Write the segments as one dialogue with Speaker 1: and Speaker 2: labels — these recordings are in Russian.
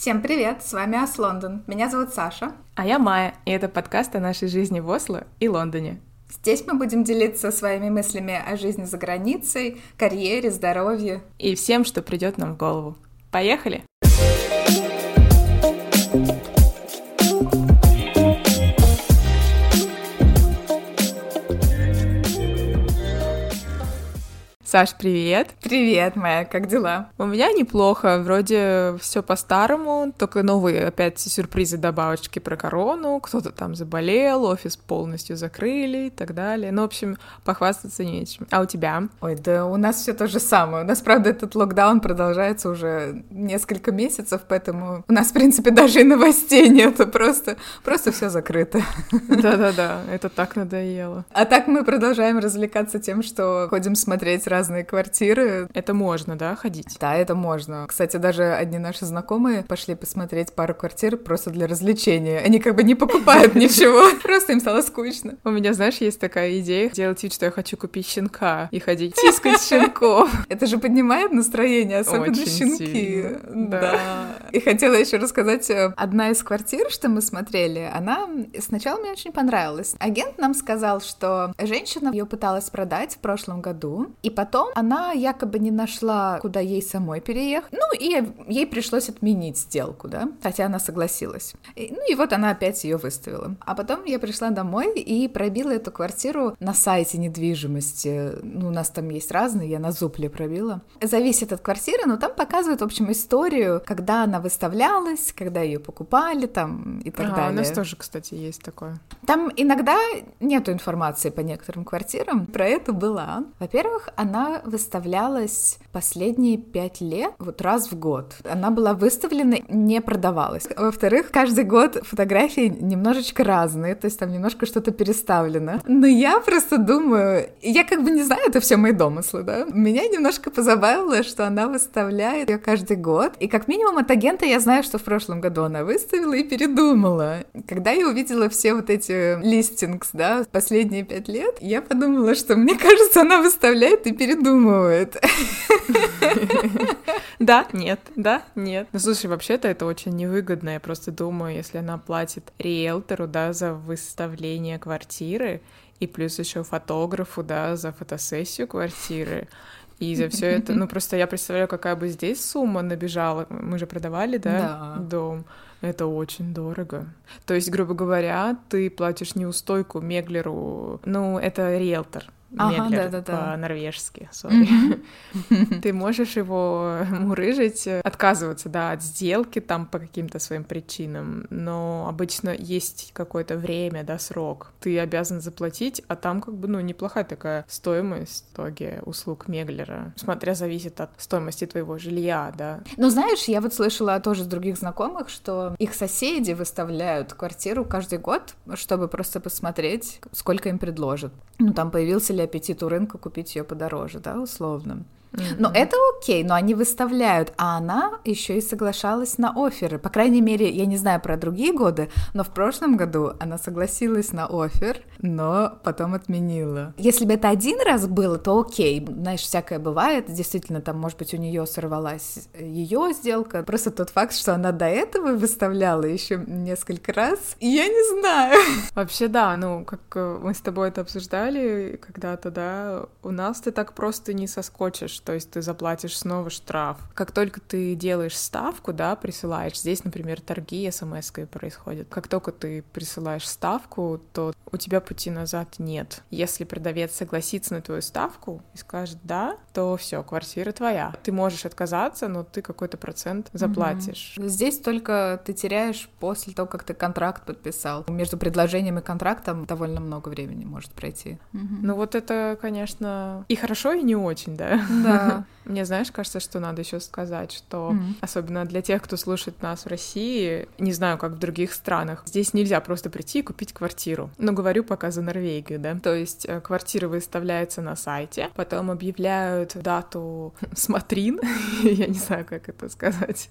Speaker 1: Всем привет, с вами Ас Лондон. Меня зовут Саша.
Speaker 2: А я Майя, и это подкаст о нашей жизни в Осло и Лондоне.
Speaker 1: Здесь мы будем делиться своими мыслями о жизни за границей, карьере, здоровье.
Speaker 2: И всем, что придет нам в голову. Поехали! Саш, привет.
Speaker 1: Привет, моя, как дела?
Speaker 2: У меня неплохо, вроде все по-старому, только новые опять сюрпризы, добавочки про корону, кто-то там заболел, офис полностью закрыли и так далее. Ну, в общем, похвастаться нечем. А у тебя?
Speaker 1: Ой, да у нас все то же самое. У нас, правда, этот локдаун продолжается уже несколько месяцев, поэтому у нас, в принципе, даже и новостей нет, просто, просто все закрыто.
Speaker 2: Да-да-да, это так надоело.
Speaker 1: А так мы продолжаем развлекаться тем, что ходим смотреть разные квартиры.
Speaker 2: Это можно, да, ходить?
Speaker 1: Да, это можно. Кстати, даже одни наши знакомые пошли посмотреть пару квартир просто для развлечения. Они как бы не покупают ничего, просто им стало скучно.
Speaker 2: У меня, знаешь, есть такая идея делать вид, что я хочу купить щенка и ходить тискать щенков.
Speaker 1: Это же поднимает настроение, особенно щенки. Да. И хотела еще рассказать, э, одна из квартир, что мы смотрели, она сначала мне очень понравилась. Агент нам сказал, что женщина ее пыталась продать в прошлом году, и потом потом она якобы не нашла, куда ей самой переехать. Ну, и ей пришлось отменить сделку, да, хотя она согласилась. И, ну, и вот она опять ее выставила. А потом я пришла домой и пробила эту квартиру на сайте недвижимости. Ну, у нас там есть разные, я на Зупле пробила. Зависит от квартиры, но там показывают, в общем, историю, когда она выставлялась, когда ее покупали, там, и так а, далее.
Speaker 2: у нас тоже, кстати, есть такое.
Speaker 1: Там иногда нету информации по некоторым квартирам. Про это была. Во-первых, она она выставлялась последние пять лет, вот раз в год. Она была выставлена, не продавалась. Во-вторых, каждый год фотографии немножечко разные, то есть там немножко что-то переставлено. Но я просто думаю, я как бы не знаю, это все мои домыслы, да? Меня немножко позабавило, что она выставляет ее каждый год. И как минимум от агента я знаю, что в прошлом году она выставила и передумала. Когда я увидела все вот эти листингс, да, последние пять лет, я подумала, что мне кажется, она выставляет и передумывает.
Speaker 2: Да, нет, да, нет. Ну, слушай, вообще-то это очень невыгодно. Я просто думаю, если она платит риэлтору, да, за выставление квартиры, и плюс еще фотографу, да, за фотосессию квартиры, и за все это, ну просто я представляю, какая бы здесь сумма набежала. Мы же продавали, да, да. дом. Это очень дорого. То есть, грубо говоря, ты платишь неустойку Меглеру, ну, это риэлтор, ага, да, да, да. по-норвежски, сори. Ты можешь его мурыжить, отказываться, да, от сделки там по каким-то своим причинам, но обычно есть какое-то время, да, срок. Ты обязан заплатить, а там как бы, ну, неплохая такая стоимость в итоге услуг Меглера, смотря зависит от стоимости твоего жилья, да.
Speaker 1: Ну, знаешь, я вот слышала тоже с других знакомых, что их соседи выставляют квартиру каждый год, чтобы просто посмотреть, сколько им предложат. Ну, там появился ли аппетит у рынка купить ее подороже, да, условно. Mm-hmm. Но это окей, но они выставляют, а она еще и соглашалась на оферы. По крайней мере, я не знаю про другие годы, но в прошлом году она согласилась на офер, но потом отменила. Если бы это один раз было, то окей, знаешь, всякое бывает. Действительно, там, может быть, у нее сорвалась ее сделка. Просто тот факт, что она до этого выставляла еще несколько раз, я не знаю.
Speaker 2: Вообще, да, ну, как э, мы с тобой это обсуждали когда-то, да, у нас ты так просто не соскочишь то есть ты заплатишь снова штраф. Как только ты делаешь ставку, да, присылаешь, здесь, например, торги смс происходят. Как только ты присылаешь ставку, то у тебя пути назад нет. Если продавец согласится на твою ставку и скажет да, то все, квартира твоя. Ты можешь отказаться, но ты какой-то процент заплатишь.
Speaker 1: Угу. Здесь только ты теряешь после того, как ты контракт подписал. Между предложением и контрактом довольно много времени может пройти.
Speaker 2: Угу. Ну вот это, конечно, и хорошо, и не очень, да.
Speaker 1: Да.
Speaker 2: Мне, знаешь, кажется, что надо еще сказать, что mm-hmm. особенно для тех, кто слушает нас в России, не знаю, как в других странах, здесь нельзя просто прийти и купить квартиру. Но говорю пока за Норвегию, да. То есть э, квартира выставляется на сайте, потом объявляют дату смотрин, я не знаю, как это сказать.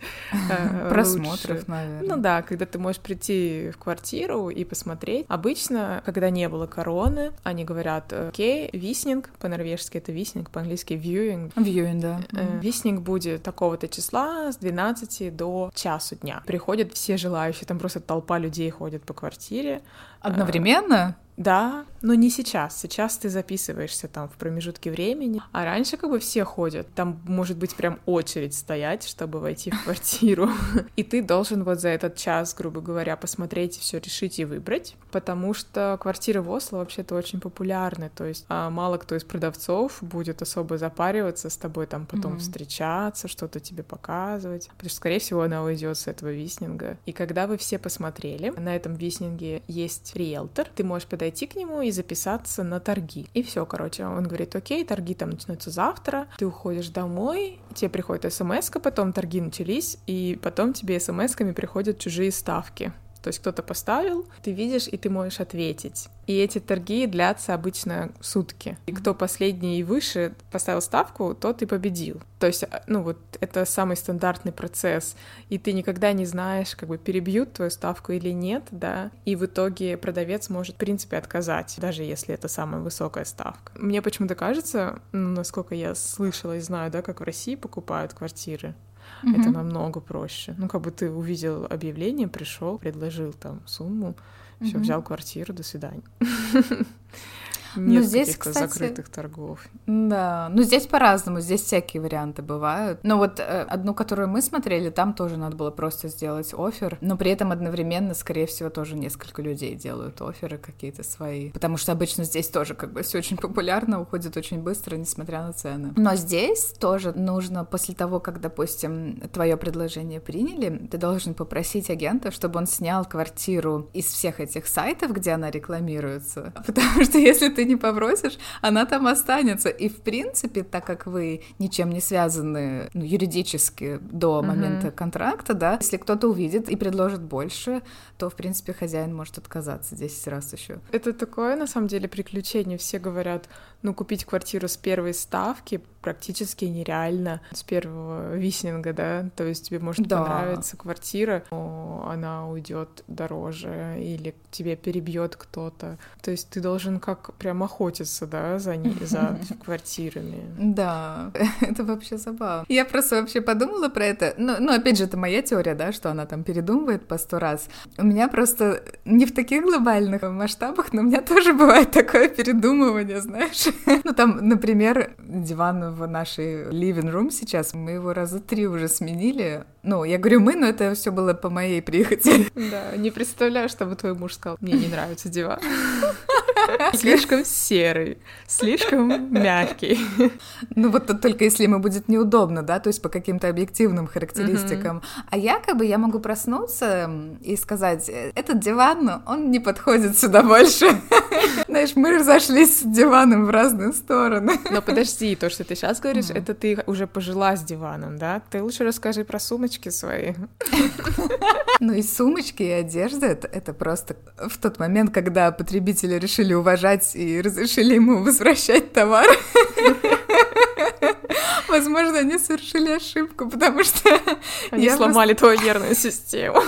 Speaker 1: Э, Просмотров, наверное.
Speaker 2: Ну да, когда ты можешь прийти в квартиру и посмотреть. Обычно, когда не было короны, они говорят, окей, виснинг, по-норвежски это виснинг, по-английски viewing, вьюинг.
Speaker 1: Вьюинг, да.
Speaker 2: Э, будет такого-то числа с 12 до часу дня. Приходят все желающие, там просто толпа людей ходит по квартире.
Speaker 1: Одновременно?
Speaker 2: Да, но не сейчас. Сейчас ты записываешься там в промежутке времени. А раньше как бы все ходят. Там может быть прям очередь стоять, чтобы войти в квартиру. И ты должен вот за этот час, грубо говоря, посмотреть, все решить и выбрать. Потому что квартиры в Осло вообще-то очень популярны. То есть а, мало кто из продавцов будет особо запариваться с тобой, там потом mm-hmm. встречаться, что-то тебе показывать. Потому что, скорее всего, она уйдет с этого виснинга. И когда вы все посмотрели, на этом виснинге есть риэлтор, ты можешь подойти подойти к нему и записаться на торги. И все, короче, он говорит, окей, торги там начнутся завтра, ты уходишь домой, тебе приходит смс потом торги начались, и потом тебе смс-ками приходят чужие ставки. То есть кто-то поставил, ты видишь, и ты можешь ответить. И эти торги длятся обычно сутки. И кто последний и выше поставил ставку, тот и победил. То есть, а, ну вот, это самый стандартный процесс. И ты никогда не знаешь, как бы перебьют твою ставку или нет, да. И в итоге продавец может, в принципе, отказать, даже если это самая высокая ставка. Мне почему-то кажется, ну, насколько я слышала и знаю, да, как в России покупают квартиры, mm-hmm. это намного проще. Ну, как бы ты увидел объявление, пришел, предложил там сумму, все, взял квартиру, до свидания. Нет ну, здесь, кстати, закрытых торгов.
Speaker 1: Да, ну здесь по-разному, здесь всякие варианты бывают. Но вот э, одну, которую мы смотрели, там тоже надо было просто сделать офер, но при этом одновременно, скорее всего, тоже несколько людей делают оферы какие-то свои, потому что обычно здесь тоже как бы все очень популярно, уходит очень быстро, несмотря на цены. Но здесь тоже нужно после того, как, допустим, твое предложение приняли, ты должен попросить агента, чтобы он снял квартиру из всех этих сайтов, где она рекламируется, потому что если ты не попросишь, она там останется. И, в принципе, так как вы ничем не связаны ну, юридически до момента mm-hmm. контракта, да, если кто-то увидит и предложит больше, то, в принципе, хозяин может отказаться 10 раз еще.
Speaker 2: Это такое, на самом деле, приключение. Все говорят, ну, купить квартиру с первой ставки практически нереально с первого виснинга, да, то есть тебе может да. понравиться квартира, но она уйдет дороже или тебе перебьет кто-то, то есть ты должен как прям охотиться, да, за, не, за квартирами.
Speaker 1: Да, это вообще забавно. Я просто вообще подумала про это, ну, ну, опять же, это моя теория, да, что она там передумывает по сто раз. У меня просто не в таких глобальных масштабах, но у меня тоже бывает такое передумывание, знаешь. Ну, там, например, диван в нашей living room сейчас, мы его раза три уже сменили. Ну, я говорю мы, но это все было по моей прихоти.
Speaker 2: Да, не представляю, чтобы твой муж сказал, мне не нравится диван. Слишком серый, слишком мягкий.
Speaker 1: Ну вот только если ему будет неудобно, да, то есть по каким-то объективным характеристикам. А я как бы, я могу проснуться и сказать, этот диван, он не подходит сюда больше. Знаешь, мы разошлись с диваном в разные стороны.
Speaker 2: Но подожди, то, что ты сейчас говоришь, это ты уже пожила с диваном, да? Ты лучше расскажи про сумочки свои.
Speaker 1: Ну и сумочки, и одежда, это, это просто в тот момент, когда потребители решили уважать и разрешили ему возвращать товар. Возможно, они совершили ошибку, потому что...
Speaker 2: Они сломали твою нервную систему.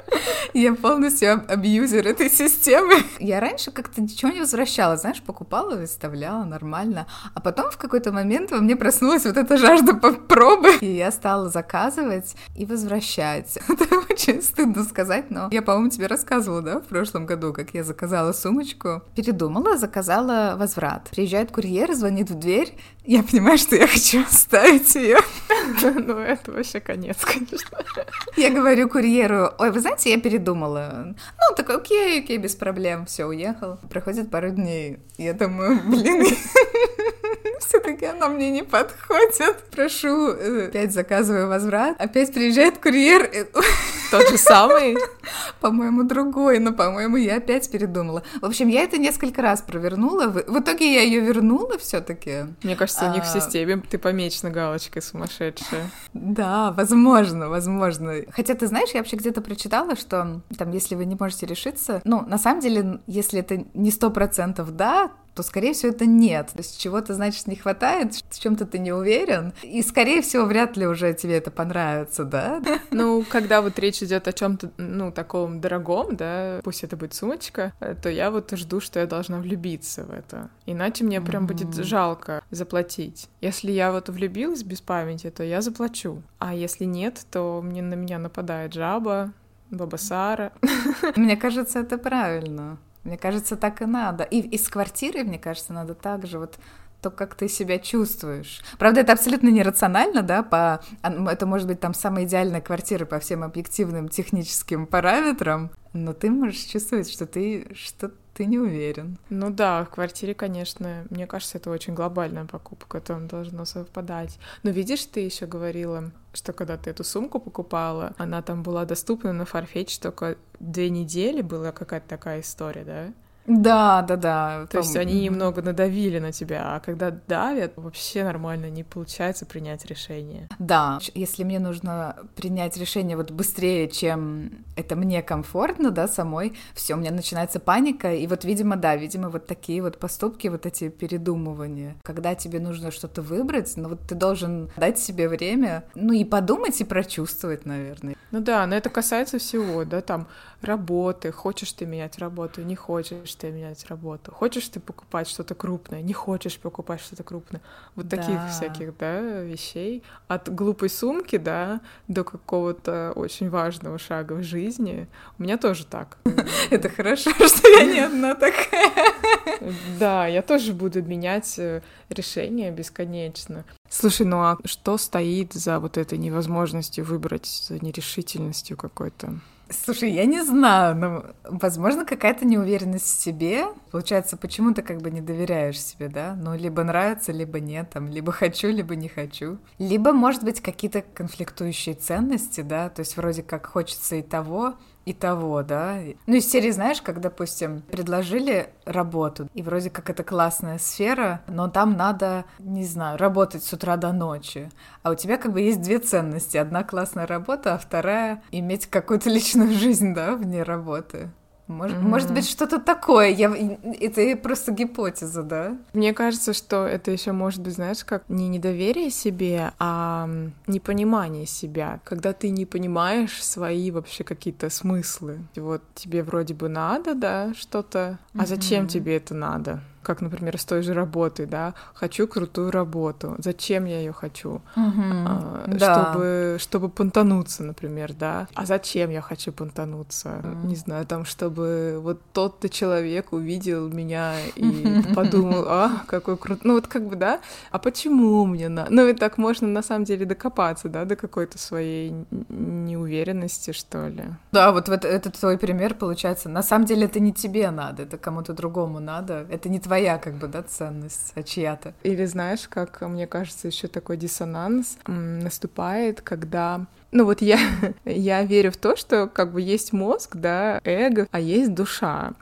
Speaker 1: Я полностью абьюзер этой системы. Я раньше как-то ничего не возвращала, знаешь, покупала, выставляла нормально. А потом в какой-то момент во мне проснулась вот эта жажда пробы. И я стала заказывать и возвращать. Это очень стыдно сказать, но я, по-моему, тебе рассказывала, да, в прошлом году, как я заказала сумочку. Передумала, заказала возврат. Приезжает курьер, звонит в дверь. Я понимаю, что я хочу оставить ее.
Speaker 2: Ну, это вообще конец, конечно.
Speaker 1: Я говорю курьеру, ой, вы знаете, я передумала. Ну, такой, окей, окей, без проблем, все, уехал. Проходит пару дней. Я думаю, блин, все-таки она мне не подходит. Прошу, э, опять заказываю возврат. Опять приезжает курьер.
Speaker 2: Тот же самый?
Speaker 1: По-моему, другой, но, по-моему, я опять передумала. В общем, я это несколько раз провернула. В итоге я ее вернула все-таки.
Speaker 2: Мне кажется, у них в а, системе ты помечена галочкой сумасшедшая.
Speaker 1: Да, возможно, возможно. Хотя, ты знаешь, я вообще где-то прочитала, что там, если вы не можете решиться, ну, на самом деле, если это не сто процентов да, то, скорее всего, это нет. То есть чего-то, значит, не хватает, в чем-то ты не уверен, и, скорее всего, вряд ли уже тебе это понравится, да?
Speaker 2: Ну, когда вот речь идет о чем-то, ну, таком дорогом, да, пусть это будет сумочка, э, то я вот жду, что я должна влюбиться в это. Иначе мне прям mm-hmm. будет жалко заплатить. Если я вот влюбилась без памяти, то я заплачу. А если нет, то мне на меня нападает жаба, баба Сара.
Speaker 1: Мне кажется, это правильно. Мне кажется, так и надо. И из квартиры, мне кажется, надо так же вот то, как ты себя чувствуешь. Правда, это абсолютно нерационально, да, по... это может быть там самая идеальная квартира по всем объективным техническим параметрам, но ты можешь чувствовать, что ты что ты не уверен.
Speaker 2: Ну да, в квартире, конечно, мне кажется, это очень глобальная покупка, там должно совпадать. Но видишь, ты еще говорила, что когда ты эту сумку покупала, она там была доступна на Farfetch только две недели, была какая-то такая история, да?
Speaker 1: Да, да, да.
Speaker 2: То есть они немного надавили на тебя, а когда давят, вообще нормально не получается принять решение.
Speaker 1: Да, если мне нужно принять решение вот быстрее, чем это мне комфортно, да, самой, все, у меня начинается паника, и вот, видимо, да, видимо, вот такие вот поступки, вот эти передумывания. Когда тебе нужно что-то выбрать, ну вот ты должен дать себе время, ну и подумать, и прочувствовать, наверное.
Speaker 2: Ну да, но это касается всего, да, там работы, хочешь ты менять работу, не хочешь ты менять работу, хочешь ты покупать что-то крупное, не хочешь покупать что-то крупное, вот да. таких всяких, да, вещей, от глупой сумки, да, до какого-то очень важного шага в жизни, у меня тоже так.
Speaker 1: Это хорошо, что я не одна такая.
Speaker 2: Да, я тоже буду менять э, решения бесконечно. Слушай, ну а что стоит за вот этой невозможностью выбрать, за нерешительностью какой-то?
Speaker 1: Слушай, я не знаю, но, возможно, какая-то неуверенность в себе. Получается, почему ты как бы не доверяешь себе, да? Ну, либо нравится, либо нет, там, либо хочу, либо не хочу. Либо, может быть, какие-то конфликтующие ценности, да? То есть вроде как хочется и того, и того, да. Ну, из серии, знаешь, как, допустим, предложили работу, и вроде как это классная сфера, но там надо, не знаю, работать с утра до ночи. А у тебя как бы есть две ценности. Одна классная работа, а вторая — иметь какую-то личную жизнь, да, вне работы. Может, mm-hmm. может быть, что-то такое. Я... Это просто гипотеза, да?
Speaker 2: Мне кажется, что это еще может быть, знаешь, как не недоверие себе, а непонимание себя. Когда ты не понимаешь свои вообще какие-то смыслы. Вот тебе вроде бы надо, да, что-то, а зачем mm-hmm. тебе это надо? Как, например, с той же работой, да, хочу крутую работу, зачем я ее хочу, угу, а, да. чтобы, чтобы понтануться, например, да, а зачем я хочу понтануться, угу. не знаю, там, чтобы вот тот-то человек увидел меня и подумал, а, какой крутой, ну вот как бы, да, а почему мне надо, ну и так можно на самом деле докопаться, да, до какой-то своей неуверенности, что ли.
Speaker 1: Да, вот это, этот твой пример получается, на самом деле это не тебе надо, это кому-то другому надо, это не твоя твоя, как бы, да, ценность, а чья-то.
Speaker 2: Или знаешь, как мне кажется, еще такой диссонанс наступает, когда ну вот я, я верю в то, что как бы есть мозг, да, эго, а есть душа.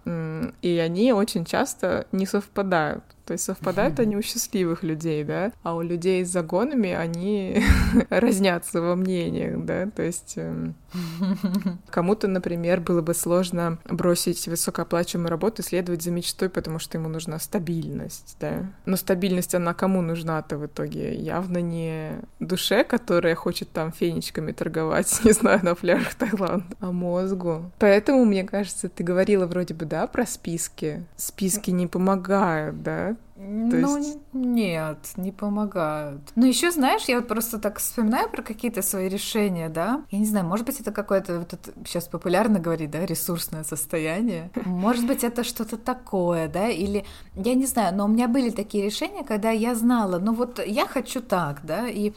Speaker 2: И они очень часто не совпадают. То есть совпадают они у счастливых людей, да, а у людей с загонами они разнятся во мнениях, да, то есть эм, кому-то, например, было бы сложно бросить высокооплачиваемую работу и следовать за мечтой, потому что ему нужна стабильность, да. Но стабильность, она кому нужна-то в итоге? Явно не душе, которая хочет там фенечками торговать, не знаю, на пляжах Таиланда, а мозгу. Поэтому, мне кажется, ты говорила вроде бы, да, про списки. Списки не помогают, да,
Speaker 1: ну, есть... нет, не помогают. Ну, еще, знаешь, я вот просто так вспоминаю про какие-то свои решения, да. Я не знаю, может быть, это какое-то, вот это сейчас популярно говорить, да, ресурсное состояние. Может быть, это что-то такое, да, или, я не знаю, но у меня были такие решения, когда я знала, ну вот я хочу так, да, и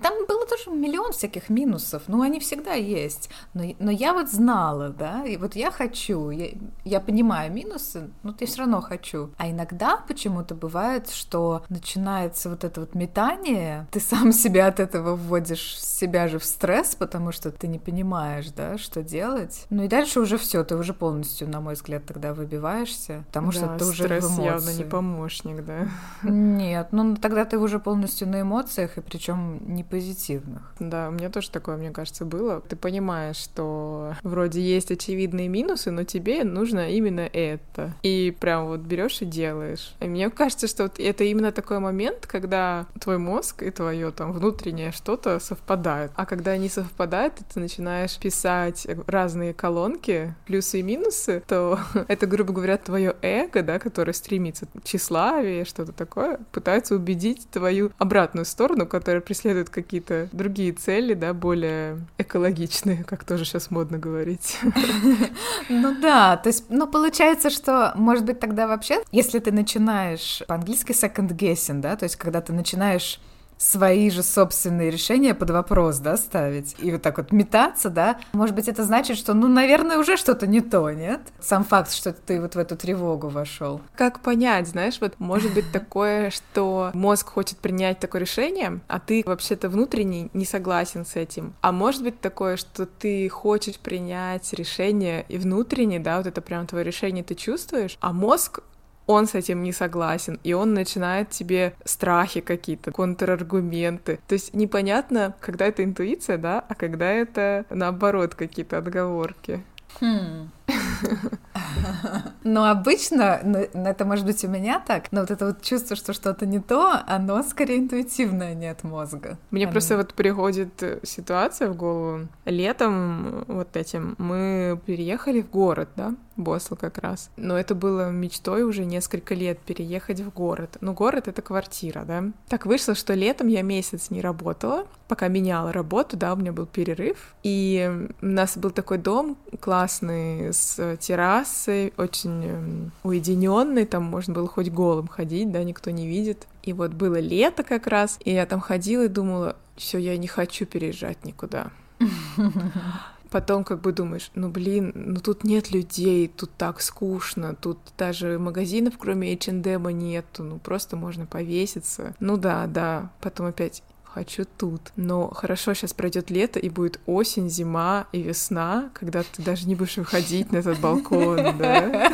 Speaker 1: там было тоже миллион всяких минусов, ну, они всегда есть. Но, но я вот знала, да, и вот я хочу, я, я понимаю минусы, но я все равно хочу. А иногда почему-то бывает, что начинается вот это вот метание, ты сам себя от этого вводишь себя же в стресс, потому что ты не понимаешь, да, что делать. Ну и дальше уже все, ты уже полностью, на мой взгляд, тогда выбиваешься, потому да, что ты уже
Speaker 2: стресс явно не помощник, да?
Speaker 1: Нет, ну тогда ты уже полностью на эмоциях, и причем не не позитивных.
Speaker 2: Да, у меня тоже такое, мне кажется, было. Ты понимаешь, что вроде есть очевидные минусы, но тебе нужно именно это. И прям вот берешь и делаешь. И мне кажется, что вот это именно такой момент, когда твой мозг и твое там внутреннее что-то совпадают. А когда они совпадают, и ты начинаешь писать разные колонки, плюсы и минусы, то это, грубо говоря, твое эго, да, которое стремится к тщеславию, что-то такое, пытается убедить твою обратную сторону, которая преследует какие-то другие цели, да, более экологичные, как тоже сейчас модно говорить.
Speaker 1: Ну да, то есть, ну получается, что, может быть, тогда вообще, если ты начинаешь по-английски second guessing, да, то есть когда ты начинаешь свои же собственные решения под вопрос, да, ставить. И вот так вот метаться, да. Может быть, это значит, что, ну, наверное, уже что-то не то, нет? Сам факт, что ты вот в эту тревогу вошел.
Speaker 2: Как понять, знаешь, вот может быть такое, что мозг хочет принять такое решение, а ты вообще-то внутренне не согласен с этим. А может быть такое, что ты хочешь принять решение и внутренне, да, вот это прям твое решение ты чувствуешь, а мозг он с этим не согласен, и он начинает тебе страхи какие-то, контраргументы. То есть непонятно, когда это интуиция, да, а когда это наоборот какие-то отговорки. Хм.
Speaker 1: Но обычно, ну, это может быть у меня так, но вот это вот чувство, что что-то не то, оно скорее интуитивное, не от мозга.
Speaker 2: Мне оно... просто вот приходит э, ситуация в голову. Летом вот этим мы переехали в город, да, Босл как раз. Но это было мечтой уже несколько лет переехать в город. Ну, город — это квартира, да. Так вышло, что летом я месяц не работала, пока меняла работу, да, у меня был перерыв. И у нас был такой дом классный с террасой, очень эм, уединенный, там можно было хоть голым ходить, да, никто не видит. И вот было лето как раз, и я там ходила и думала, все, я не хочу переезжать никуда. Потом как бы думаешь, ну блин, ну тут нет людей, тут так скучно, тут даже магазинов кроме H&M нету, ну просто можно повеситься. Ну да, да. Потом опять, хочу тут. Но хорошо, сейчас пройдет лето, и будет осень, зима и весна, когда ты даже не будешь выходить на этот балкон, да?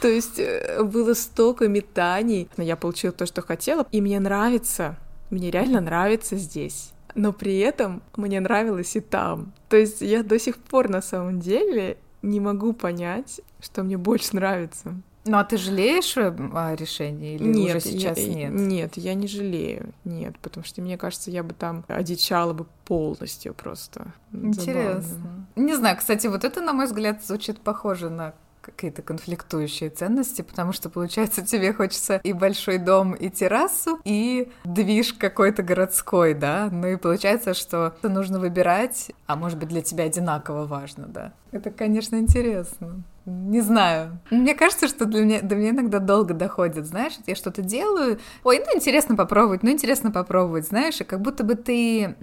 Speaker 2: То есть э, было столько метаний. Но я получила то, что хотела, и мне нравится. Мне реально нравится здесь. Но при этом мне нравилось и там. То есть я до сих пор на самом деле не могу понять, что мне больше нравится.
Speaker 1: Ну а ты жалеешь э, о решении или нет, уже сейчас
Speaker 2: я,
Speaker 1: нет?
Speaker 2: Нет, я не жалею, нет, потому что мне кажется, я бы там одичала бы полностью просто.
Speaker 1: Интересно. Забавно. Не знаю, кстати, вот это, на мой взгляд, звучит похоже на какие-то конфликтующие ценности, потому что, получается, тебе хочется и большой дом, и террасу, и движ какой-то городской, да? Ну и получается, что нужно выбирать, а может быть для тебя одинаково важно, да? Это, конечно, интересно. Не знаю. Мне кажется, что для меня, до меня иногда долго доходит, знаешь, я что-то делаю, ой, ну интересно попробовать, ну интересно попробовать, знаешь, и как будто бы ты,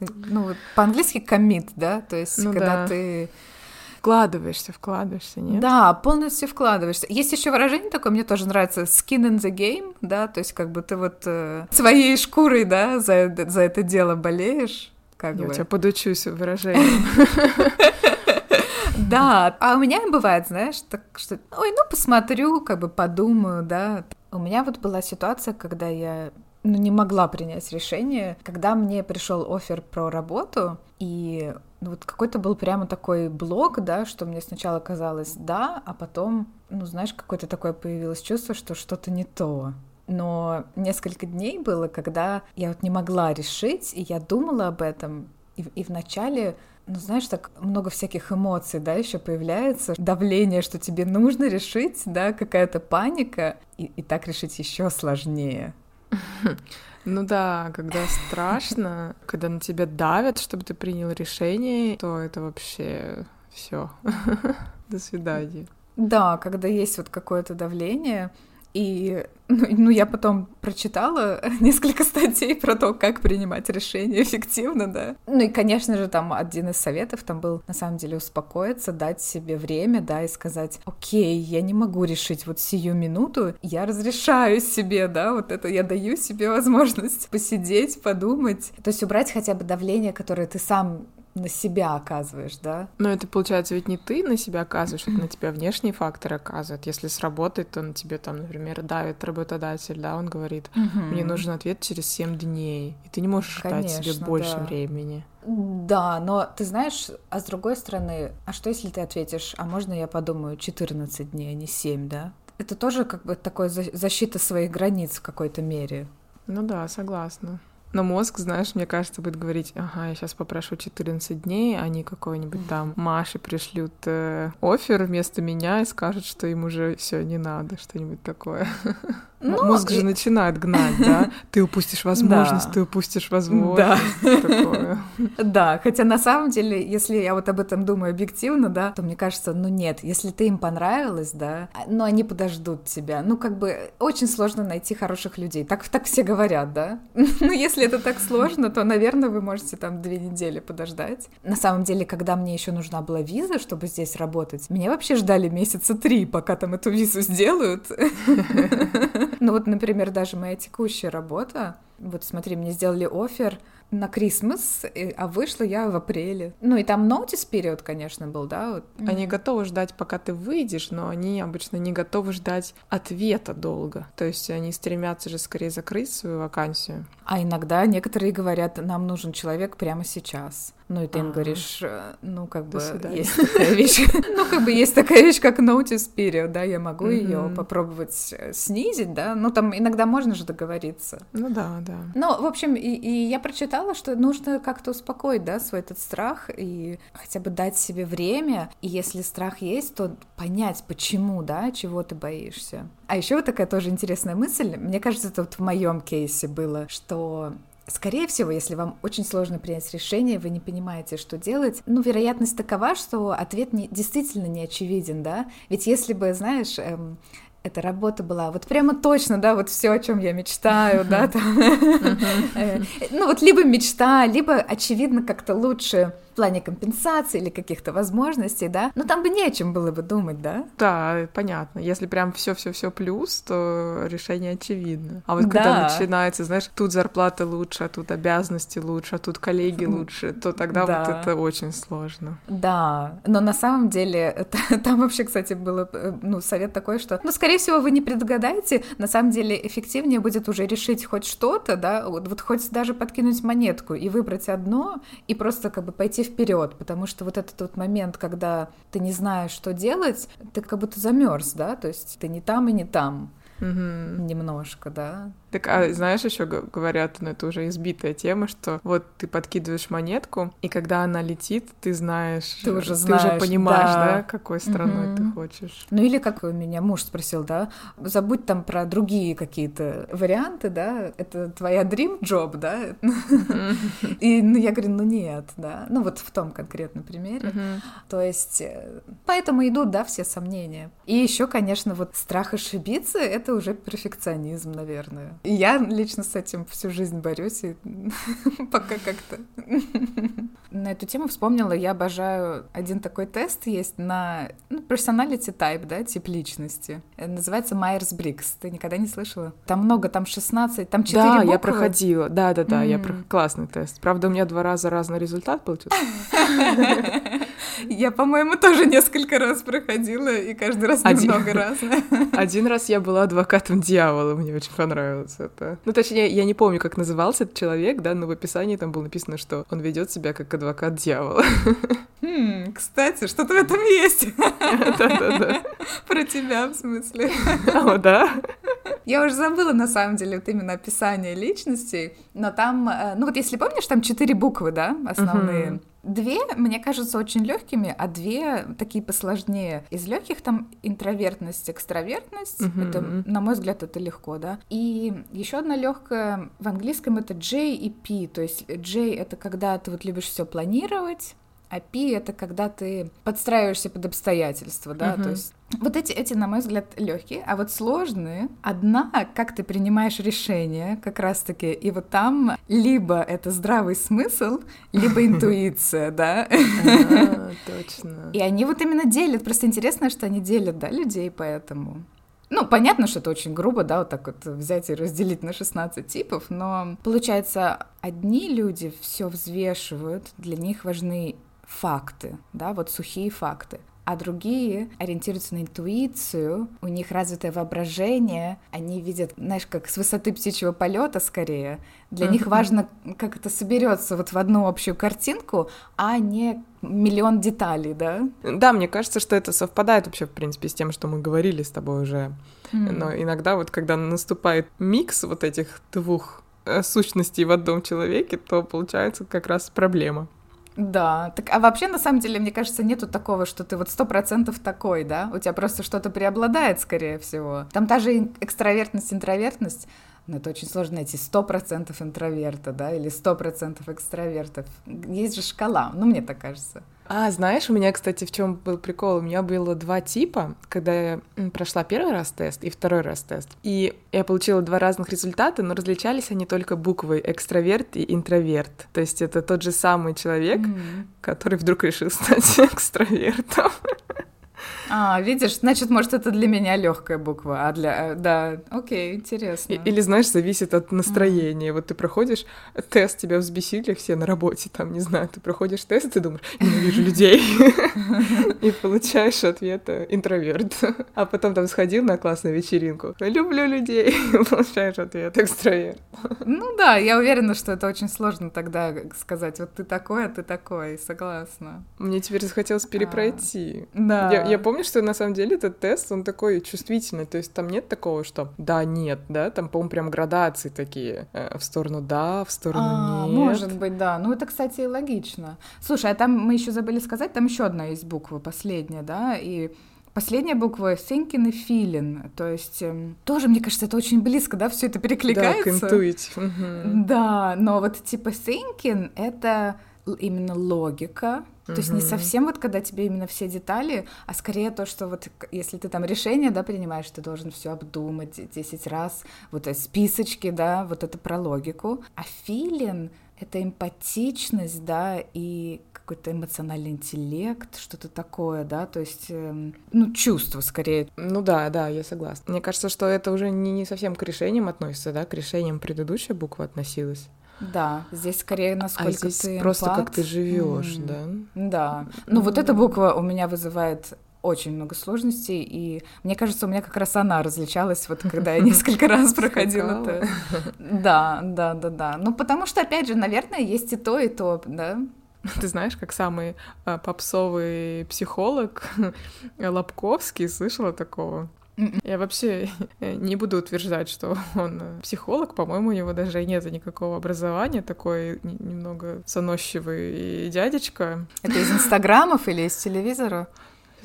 Speaker 1: ну по-английски commit, да, то есть ну, когда да. ты
Speaker 2: вкладываешься, вкладываешься, нет?
Speaker 1: Да, полностью вкладываешься. Есть еще выражение такое, мне тоже нравится, skin in the game, да, то есть как бы ты вот э, своей шкурой, да, за, за это дело болеешь. Как
Speaker 2: Я
Speaker 1: бы.
Speaker 2: у тебя подучусь выражением.
Speaker 1: Да, а у меня бывает, знаешь, так что, ой, ну посмотрю, как бы подумаю, да. У меня вот была ситуация, когда я ну, не могла принять решение, когда мне пришел офер про работу, и ну, вот какой-то был прямо такой блок, да, что мне сначала казалось да, а потом, ну, знаешь, какое-то такое появилось чувство, что что-то не то. Но несколько дней было, когда я вот не могла решить, и я думала об этом, и, и вначале ну, знаешь, так много всяких эмоций, да, еще появляется, давление, что тебе нужно решить, да, какая-то паника, и, и так решить еще сложнее.
Speaker 2: Ну да, когда страшно, когда на тебя давят, чтобы ты принял решение, то это вообще все. До свидания.
Speaker 1: Да, когда есть вот какое-то давление, и ну, ну, я потом прочитала несколько статей про то, как принимать решения эффективно, да. Ну и, конечно же, там один из советов там был, на самом деле, успокоиться, дать себе время, да, и сказать, окей, я не могу решить вот сию минуту, я разрешаю себе, да, вот это я даю себе возможность посидеть, подумать. То есть убрать хотя бы давление, которое ты сам на себя оказываешь, да?
Speaker 2: Но это получается ведь не ты на себя оказываешь, это на тебя внешние факторы оказывают. Если сработает, то на тебе там, например, давит работодатель, да, он говорит, мне нужен ответ через 7 дней, и ты не можешь ждать себе больше да. времени.
Speaker 1: Да, но ты знаешь, а с другой стороны, а что если ты ответишь, а можно я подумаю 14 дней, а не 7, да? Это тоже как бы такой защита своих границ в какой-то мере.
Speaker 2: Ну да, согласна. Но мозг, знаешь, мне кажется, будет говорить, ага, я сейчас попрошу 14 дней, они какой-нибудь там Маше пришлют э, офер вместо меня и скажут, что им уже все не надо, что-нибудь такое. Ну, Мозг же начинает гнать, да? Ты упустишь возможность, ты упустишь возможность. Да.
Speaker 1: да, хотя на самом деле, если я вот об этом думаю объективно, да, то мне кажется, ну нет, если ты им понравилась, да, но они подождут тебя. Ну, как бы очень сложно найти хороших людей. Так, так все говорят, да? ну, если это так сложно, то, наверное, вы можете там две недели подождать. На самом деле, когда мне еще нужна была виза, чтобы здесь работать, меня вообще ждали месяца три, пока там эту визу сделают. Ну вот, например, даже моя текущая работа, вот смотри, мне сделали офер на Крисмас, а вышла я в апреле. Ну и там notice период, конечно, был, да? Вот.
Speaker 2: Они готовы ждать, пока ты выйдешь, но они обычно не готовы ждать ответа долго. То есть они стремятся же скорее закрыть свою вакансию.
Speaker 1: А иногда некоторые говорят, нам нужен человек прямо сейчас. Ну, и ты им говоришь, э, ну, как бы есть такая вещь, ну, как бы есть такая вещь, как notice period, да, я могу ее попробовать э, снизить, да, ну, там иногда можно же договориться.
Speaker 2: Ну, да, да.
Speaker 1: Ну, в общем, и, и я прочитала, что нужно как-то успокоить, да, свой этот страх и хотя бы дать себе время, и если страх есть, то понять, почему, да, чего ты боишься. А еще вот такая тоже интересная мысль, мне кажется, это вот в моем кейсе было, что Скорее всего, если вам очень сложно принять решение, вы не понимаете, что делать, ну, вероятность такова, что ответ не, действительно не очевиден, да? Ведь если бы, знаешь, эм, эта работа была вот прямо точно, да, вот все, о чем я мечтаю, да, там, э, ну вот либо мечта, либо очевидно как-то лучше в плане компенсации или каких-то возможностей, да, но там бы не о чем было бы думать, да?
Speaker 2: Да, понятно. Если прям все-все-все плюс, то решение очевидно. А вот да. когда начинается, знаешь, тут зарплата лучше, а тут обязанности лучше, а тут коллеги лучше, то тогда да. вот это очень сложно.
Speaker 1: Да, но на самом деле там вообще, кстати, было, э, ну, совет такой, что, ну, скорее всего, вы не предугадаете, на самом деле эффективнее будет уже решить хоть что-то, да, вот, вот хоть даже подкинуть монетку и выбрать одно, и просто как бы пойти вперед, потому что вот этот вот момент, когда ты не знаешь, что делать, ты как будто замерз, да, то есть ты не там и не там угу. немножко, да.
Speaker 2: Так, а знаешь, еще говорят, ну это уже избитая тема, что вот ты подкидываешь монетку, и когда она летит, ты знаешь,
Speaker 1: ты уже, знаешь, ты
Speaker 2: уже понимаешь, да, да какой стороной угу. ты хочешь.
Speaker 1: Ну или как меня муж спросил, да, забудь там про другие какие-то варианты, да, это твоя dream job, да, и ну, я говорю, ну нет, да, ну вот в том конкретном примере, то есть э, поэтому идут, да, все сомнения. И еще, конечно, вот страх ошибиться, это уже перфекционизм, наверное. Я лично с этим всю жизнь борюсь, и пока как-то. На эту тему вспомнила, я обожаю один такой тест есть на ну, personality type, да, тип личности. Называется Myers-Briggs. Ты никогда не слышала? Там много, там 16, там 4
Speaker 2: Да,
Speaker 1: буквы.
Speaker 2: я проходила, да-да-да, я про... классный тест. Правда, у меня два раза разный результат был.
Speaker 1: Я, по-моему, тоже несколько раз проходила, и каждый раз немного разное.
Speaker 2: Один раз я была адвокатом дьявола, мне очень понравилось это. Ну, точнее, я не помню, как назывался этот человек, да, но в описании там было написано, что он ведет себя как адвокат дьявола.
Speaker 1: Хм, кстати, что-то в этом есть.
Speaker 2: Да-да-да.
Speaker 1: Про тебя, в смысле.
Speaker 2: О, да?
Speaker 1: Я уже забыла, на самом деле, вот именно описание личностей, но там, э, ну вот если помнишь, там четыре буквы, да, основные. Две, мне кажутся очень легкими, а две такие посложнее. Из легких там интровертность, экстравертность. Uh-huh. Это, на мой взгляд, это легко, да. И еще одна легкая в английском это J и P. То есть J это когда ты вот любишь все планировать, а P — это когда ты подстраиваешься под обстоятельства, да, uh-huh. то есть вот эти, эти, на мой взгляд, легкие, а вот сложные. Одна, как ты принимаешь решение, как раз-таки, и вот там либо это здравый смысл, либо интуиция, да.
Speaker 2: Точно.
Speaker 1: И они вот именно делят. Просто интересно, что они делят, да, людей поэтому. Ну, понятно, что это очень грубо, да, вот так вот взять и разделить на 16 типов, но получается, одни люди все взвешивают, для них важны факты, да, вот сухие факты а другие ориентируются на интуицию, у них развитое воображение, они видят, знаешь, как с высоты птичьего полета скорее. Для них важно, как это соберется вот в одну общую картинку, а не миллион деталей, да?
Speaker 2: Да, мне кажется, что это совпадает вообще, в принципе, с тем, что мы говорили с тобой уже. Но иногда вот, когда наступает микс вот этих двух э, сущностей в одном человеке, то получается как раз проблема.
Speaker 1: Да, так, а вообще, на самом деле, мне кажется, нету такого, что ты вот сто процентов такой, да? У тебя просто что-то преобладает, скорее всего. Там та же экстравертность, интровертность, но это очень сложно найти сто процентов интроверта, да, или сто процентов экстравертов. Есть же шкала, ну, мне так кажется.
Speaker 2: А, знаешь, у меня, кстати, в чем был прикол? У меня было два типа, когда я прошла первый раз тест и второй раз тест. И я получила два разных результата, но различались они только буквой экстраверт и интроверт. То есть это тот же самый человек, mm-hmm. который вдруг решил стать экстравертом.
Speaker 1: А, видишь, значит, может, это для меня легкая буква, а для... Э, да, окей, интересно.
Speaker 2: Или, знаешь, зависит от настроения. Mm. Вот ты проходишь тест, тебя взбесили все на работе, там, не знаю, ты проходишь тест, ты думаешь, ненавижу людей. И получаешь ответ интроверт. А потом там сходил на классную вечеринку, люблю людей, получаешь ответ экстраверт.
Speaker 1: Ну да, я уверена, что это очень сложно тогда сказать, вот ты такой, а ты такой, согласна.
Speaker 2: Мне теперь захотелось перепройти. Да. Я, я помню, что на самом деле этот тест, он такой чувствительный, то есть там нет такого, что да, нет, да, там, по-моему, прям градации такие э, в сторону да, в сторону а, нет.
Speaker 1: Может быть, да. Ну, это, кстати, логично. Слушай, а там мы еще забыли сказать, там еще одна есть буква, последняя, да, и Последняя буква thinking и feeling, то есть эм, тоже, мне кажется, это очень близко, да, все это перекликается.
Speaker 2: Да, к intuitive. Угу.
Speaker 1: Да, но вот типа thinking — это именно логика, то есть не совсем вот когда тебе именно все детали, а скорее то, что вот если ты там решение, да, принимаешь, ты должен все обдумать 10 раз, вот списочки, да, вот это про логику. А филин — это эмпатичность, да, и какой-то эмоциональный интеллект, что-то такое, да, то есть, э, ну, чувство скорее.
Speaker 2: Ну да, да, я согласна. Мне кажется, что это уже не, не совсем к решениям относится, да, к решениям предыдущая буква относилась.
Speaker 1: Да, здесь скорее а насколько а здесь ты
Speaker 2: просто
Speaker 1: эмпат.
Speaker 2: как ты живешь, mm. да?
Speaker 1: Да. Ну вот эта буква у меня вызывает очень много сложностей, и мне кажется, у меня как раз она различалась, вот когда я несколько раз проходила это. Да, да, да, да. Ну, потому что, опять же, наверное, есть и то, и то, да.
Speaker 2: Ты знаешь, как самый а, попсовый психолог Лобковский слышала такого? Я вообще не буду утверждать, что он психолог. По-моему, у него даже нет никакого образования. Такой немного заносчивый дядечка.
Speaker 1: Это из инстаграмов или из телевизора?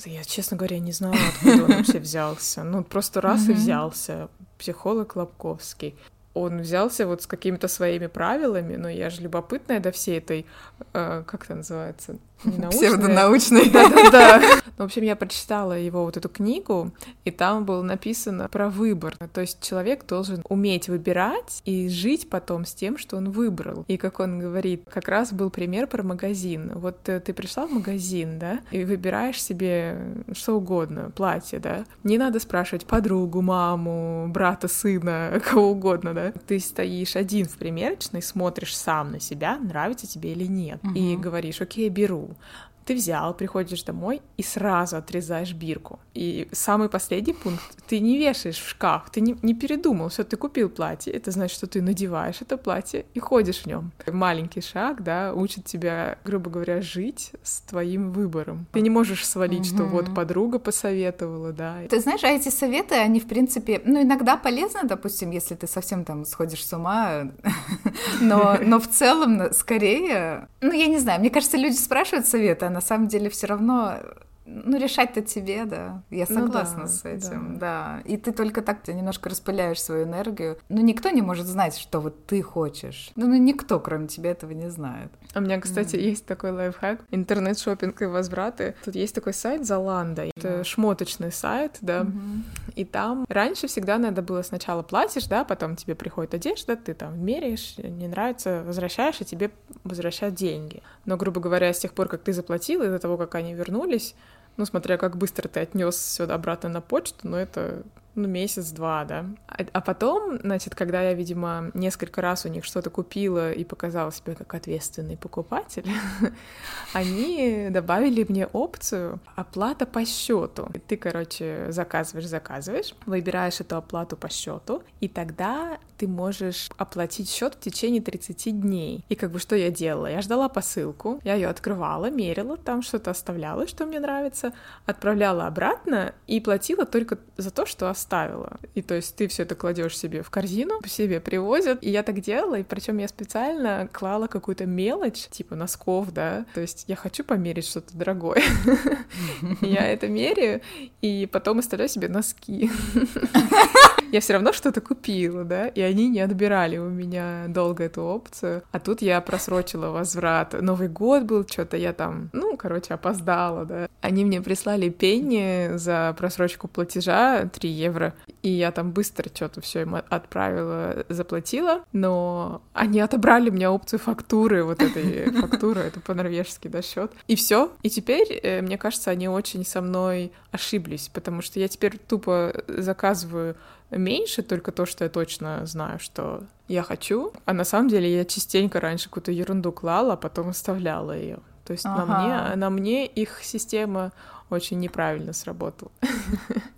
Speaker 2: Я, честно говоря, не знаю, откуда он вообще взялся. Ну, просто раз и взялся. Психолог Лобковский он взялся вот с какими-то своими правилами, но я же любопытная до всей этой, э, как это называется,
Speaker 1: Псевдонаучный.
Speaker 2: Да-да-да. В общем, я прочитала его вот эту книгу, и там было написано про выбор. То есть человек должен уметь выбирать и жить потом с тем, что он выбрал. И как он говорит, как раз был пример про магазин. Вот э, ты пришла в магазин, да, и выбираешь себе что угодно, платье, да. Не надо спрашивать подругу, маму, брата, сына, кого угодно, да. Ты стоишь один в примерочной, смотришь сам на себя, нравится тебе или нет, угу. и говоришь, окей, беру ты взял, приходишь домой и сразу отрезаешь бирку. И самый последний пункт, ты не вешаешь в шкаф, ты не, не передумал, все, ты купил платье, это значит, что ты надеваешь это платье и ходишь в нем. Маленький шаг, да, учит тебя, грубо говоря, жить с твоим выбором. Ты не можешь свалить, угу. что вот подруга посоветовала, да.
Speaker 1: Ты знаешь, а эти советы, они, в принципе, ну, иногда полезны, допустим, если ты совсем там сходишь с ума, но, но в целом, скорее, ну, я не знаю, мне кажется, люди спрашивают советы, а на самом деле все равно ну, решать-то тебе, да. Я согласна ну, да, с этим, да. да. И ты только так ты немножко распыляешь свою энергию. Ну, никто не может знать, что вот ты хочешь. Ну, ну никто, кроме тебя, этого не знает.
Speaker 2: У меня, кстати, mm. есть такой лайфхак. интернет шопинг и возвраты. Тут есть такой сайт Золанда. Это yeah. шмоточный сайт, да. Mm-hmm. И там раньше всегда надо было сначала платишь, да, потом тебе приходит одежда, ты там меряешь, не нравится, возвращаешь, и тебе возвращают деньги. Но, грубо говоря, с тех пор, как ты заплатил, и до того, как они вернулись, ну, смотря как быстро ты отнес все обратно на почту, но это ну, месяц-два, да. А, а потом, значит, когда я, видимо, несколько раз у них что-то купила и показала себя как ответственный покупатель, они добавили мне опцию оплата по счету. Ты, короче, заказываешь, заказываешь, выбираешь эту оплату по счету, и тогда ты можешь оплатить счет в течение 30 дней. И как бы что я делала? Я ждала посылку, я ее открывала, мерила, там что-то оставляла, что мне нравится, отправляла обратно и платила только за то, что оставила. И то есть ты все это кладешь себе в корзину, себе привозят. И я так делала, и причем я специально клала какую-то мелочь, типа носков, да. То есть я хочу померить что-то дорогое. Я это меряю, и потом оставляю себе носки. Я все равно что-то купила, да, и они не отбирали у меня долго эту опцию. А тут я просрочила возврат. Новый год был, что-то я там, ну, короче, опоздала, да. Они мне прислали пенни за просрочку платежа 3 евро, и я там быстро что-то все им отправила, заплатила, но они отобрали мне опцию фактуры, вот этой фактуры, это по-норвежски, да, счет. И все. И теперь, э, мне кажется, они очень со мной ошиблись, потому что я теперь тупо заказываю меньше, только то, что я точно знаю, что я хочу. А на самом деле я частенько раньше какую-то ерунду клала, а потом оставляла ее. То есть ага. на, мне, на мне их система очень неправильно сработала.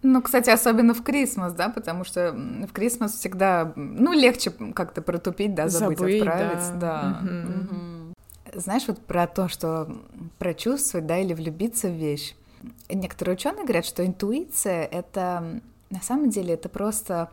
Speaker 1: Ну, кстати, особенно в Крисмас, да, потому что в Крисмас всегда, ну, легче как-то протупить, да, забыть, забыть отправить, да. да. Угу. Угу. Знаешь, вот про то, что прочувствовать, да, или влюбиться в вещь. Некоторые ученые говорят, что интуиция — это на самом деле это просто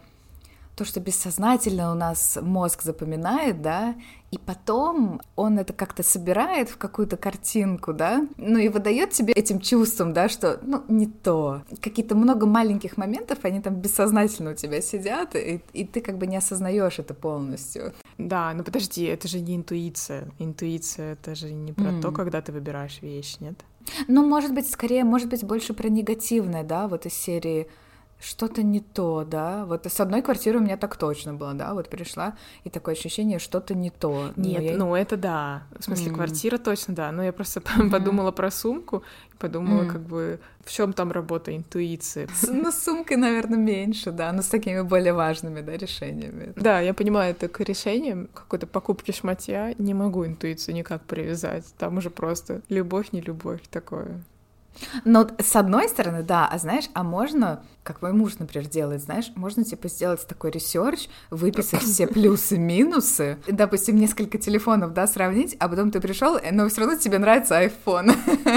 Speaker 1: то, что бессознательно у нас мозг запоминает, да, и потом он это как-то собирает в какую-то картинку, да, ну и выдает тебе этим чувством, да, что, ну, не то. Какие-то много маленьких моментов, они там бессознательно у тебя сидят, и, и ты как бы не осознаешь это полностью.
Speaker 2: Да, ну подожди, это же не интуиция. Интуиция — это же не про mm. то, когда ты выбираешь вещь, нет?
Speaker 1: Ну, может быть, скорее, может быть, больше про негативное, да, вот из серии что-то не то, да. Вот с одной квартиры у меня так точно было, да. Вот пришла, и такое ощущение, что-то не то.
Speaker 2: Нет, я... ну это да. В смысле, mm. квартира точно, да. Но я просто mm-hmm. подумала про сумку, подумала, мм. как бы, в чем там работа интуиции.
Speaker 1: С, ну, с сумкой, наверное, меньше, да, но с такими более важными, да, решениями.
Speaker 2: Да, я понимаю, это к решениям какой-то покупки шматья не могу интуицию никак привязать. Там уже просто любовь, не любовь такое.
Speaker 1: Но с одной стороны, да, а знаешь, а можно как мой муж, например, делает, знаешь, можно, типа, сделать такой research, выписать все плюсы-минусы, допустим, несколько телефонов, да, сравнить, а потом ты пришел, но все равно тебе нравится iPhone.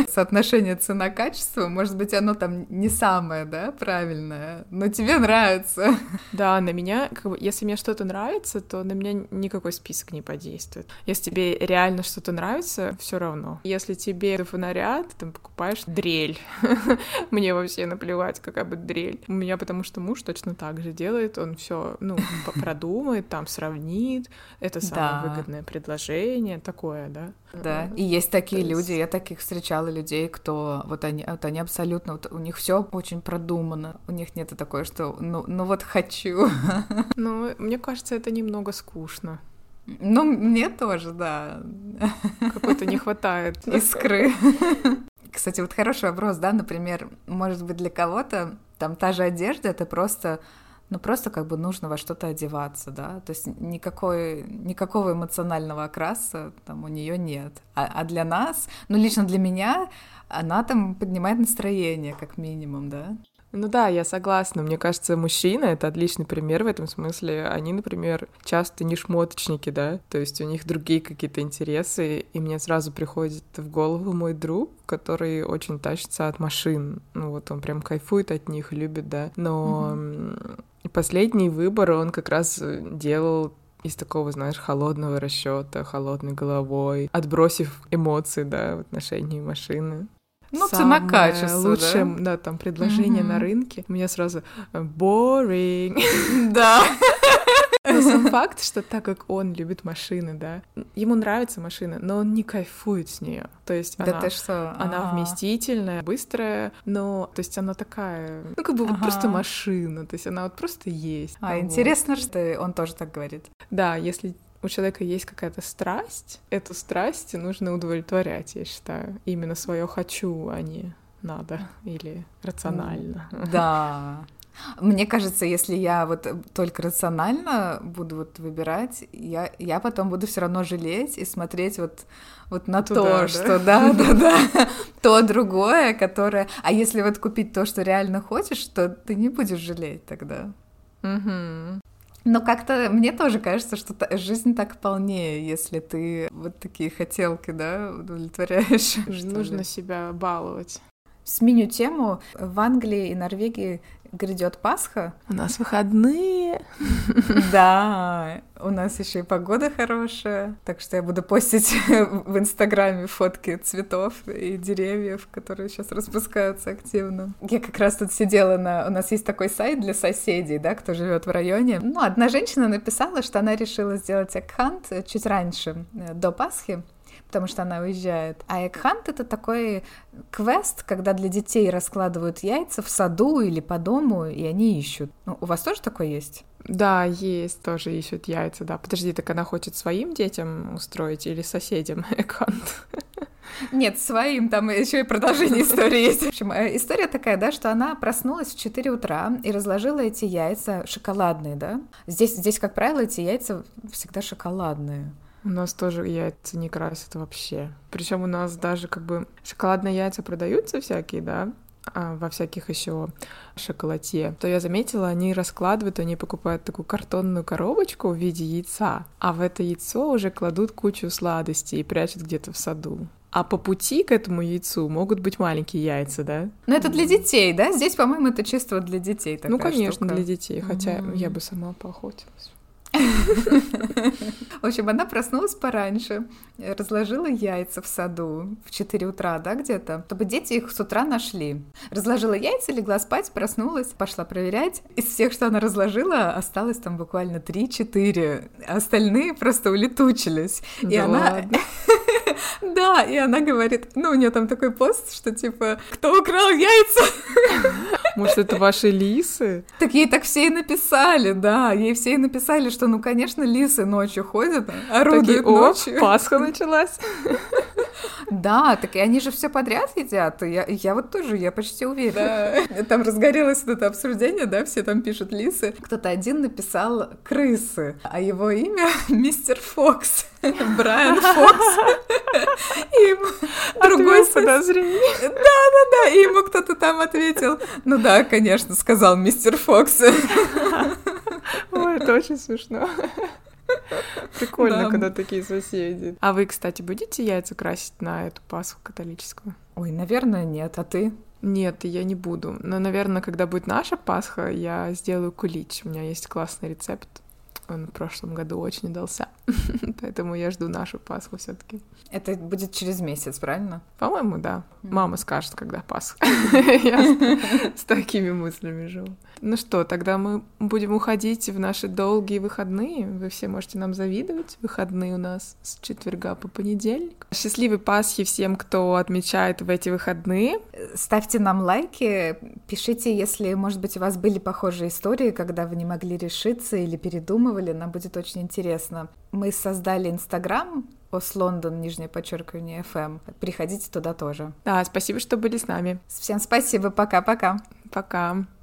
Speaker 1: Соотношение цена-качество, может быть, оно там не самое, да, правильное, но тебе нравится.
Speaker 2: Да, на меня, как бы, если мне что-то нравится, то на меня никакой список не подействует. Если тебе реально что-то нравится, все равно. Если тебе фонарят, ты там покупаешь дрель. Мне вообще наплевать, какая бы дрель. У меня потому что муж точно так же делает, он все, ну, продумает, там сравнит, это самое выгодное предложение, такое, да.
Speaker 1: Да, и есть такие люди, я таких встречала людей, кто вот они, вот они абсолютно, вот у них все очень продумано, у них нет такое, что ну, ну вот хочу.
Speaker 2: Ну, мне кажется, это немного скучно.
Speaker 1: Ну, мне тоже, да.
Speaker 2: Какой-то не хватает
Speaker 1: искры. Кстати, вот хороший вопрос, да, например, может быть, для кого-то там та же одежда, это просто ну просто как бы нужно во что-то одеваться, да, то есть никакой, никакого эмоционального окраса там у нее нет. А, а для нас, ну лично для меня, она там поднимает настроение, как минимум, да.
Speaker 2: Ну да, я согласна. Мне кажется, мужчина — это отличный пример в этом смысле. Они, например, часто не шмоточники, да, то есть у них другие какие-то интересы, и мне сразу приходит в голову мой друг, который очень тащится от машин. Ну вот он прям кайфует от них, любит, да. Но mm-hmm. последний выбор он как раз делал из такого, знаешь, холодного расчета, холодной головой, отбросив эмоции, да, в отношении машины.
Speaker 1: Ну, цена-качество,
Speaker 2: лучшее, да? да, там предложение mm-hmm. на рынке. У меня сразу э, boring.
Speaker 1: Да.
Speaker 2: Но сам факт, что так как он любит машины, да, ему нравится машина, но он не кайфует с нее. То есть да она, ты что? она ага. вместительная, быстрая, но то есть она такая, ну как бы ага. вот просто машина, то есть она вот просто есть.
Speaker 1: А вот. интересно, что он тоже так говорит.
Speaker 2: Да, если у человека есть какая-то страсть, эту страсть нужно удовлетворять, я считаю. Именно свое хочу, а не надо или рационально.
Speaker 1: Да. Мне кажется, если я вот только рационально буду вот выбирать, я, я потом буду все равно жалеть и смотреть вот, вот на Туда, то, да? что да, да, да, то другое, которое... А если вот купить то, что реально хочешь, то ты не будешь жалеть тогда. Угу. Но как-то мне тоже кажется, что жизнь так полнее, если ты вот такие хотелки, да, удовлетворяешь.
Speaker 2: Нужно себя баловать.
Speaker 1: Сменю тему. В Англии и Норвегии грядет Пасха.
Speaker 2: У нас выходные.
Speaker 1: Да, у нас еще и погода хорошая, так что я буду постить в Инстаграме фотки цветов и деревьев, которые сейчас распускаются активно. Я как раз тут сидела на... У нас есть такой сайт для соседей, да, кто живет в районе. Ну, одна женщина написала, что она решила сделать экхант чуть раньше, э, до Пасхи, потому что она уезжает. А Экхант — это такой квест, когда для детей раскладывают яйца в саду или по дому, и они ищут. Ну, у вас тоже такое есть?
Speaker 2: Да, есть, тоже ищут яйца, да. Подожди, так она хочет своим детям устроить или соседям Экхант?
Speaker 1: Нет, своим, там еще и продолжение истории есть. В общем, э, история такая, да, что она проснулась в 4 утра и разложила эти яйца шоколадные, да. Здесь, здесь, как правило, эти яйца всегда шоколадные.
Speaker 2: У нас тоже яйца не красят вообще. Причем у нас даже как бы шоколадные яйца продаются всякие, да, а, во всяких еще шоколате, то я заметила, они раскладывают, они покупают такую картонную коробочку в виде яйца, а в это яйцо уже кладут кучу сладостей и прячут где-то в саду. А по пути к этому яйцу могут быть маленькие яйца, да?
Speaker 1: Но это для детей, да? Здесь, по-моему, это чисто для детей.
Speaker 2: ну, конечно, штука. для детей, хотя mm-hmm. я бы сама поохотилась.
Speaker 1: В общем, она проснулась пораньше, разложила яйца в саду в 4 утра, да, где-то, чтобы дети их с утра нашли. Разложила яйца, легла спать, проснулась, пошла проверять. Из всех, что она разложила, осталось там буквально 3-4. Остальные просто улетучились. И она... Да, и она говорит, ну, у нее там такой пост, что типа, кто украл яйца?
Speaker 2: Может, это ваши лисы?
Speaker 1: Так ей так все и написали, да, ей все и написали, что, ну, конечно, лисы ночью ходят, орудуют Такие, ночью.
Speaker 2: Пасха началась.
Speaker 1: Да, так и они же все подряд едят. Я, я вот тоже, я почти уверена. Да. Там разгорелось вот это обсуждение, да, все там пишут лисы. Кто-то один написал крысы, а его имя мистер Фокс. Брайан Фокс.
Speaker 2: И ему другой подозрение.
Speaker 1: Да, да, да. И ему кто-то там ответил. Ну да, конечно, сказал мистер Фокс.
Speaker 2: Ой, это очень смешно. Прикольно, да. когда такие соседи. А вы, кстати, будете яйца красить на эту Пасху католическую?
Speaker 1: Ой, наверное, нет. А ты?
Speaker 2: Нет, я не буду. Но, наверное, когда будет наша Пасха, я сделаю кулич. У меня есть классный рецепт. Он в прошлом году очень удался. Поэтому я жду нашу Пасху все таки
Speaker 1: Это будет через месяц, правильно?
Speaker 2: По-моему, да. Мама скажет, когда Пасха. Я с такими мыслями живу. Ну что, тогда мы будем уходить в наши долгие выходные. Вы все можете нам завидовать. Выходные у нас с четверга по понедельник. Счастливой Пасхи всем, кто отмечает в эти выходные.
Speaker 1: Ставьте нам лайки, пишите, если, может быть, у вас были похожие истории, когда вы не могли решиться или передумывали. Нам будет очень интересно. Мы создали Инстаграм, Ос Лондон, нижнее подчеркивание FM. Приходите туда тоже.
Speaker 2: Да, спасибо, что были с нами.
Speaker 1: Всем спасибо, пока-пока.
Speaker 2: Пока. -пока. пока.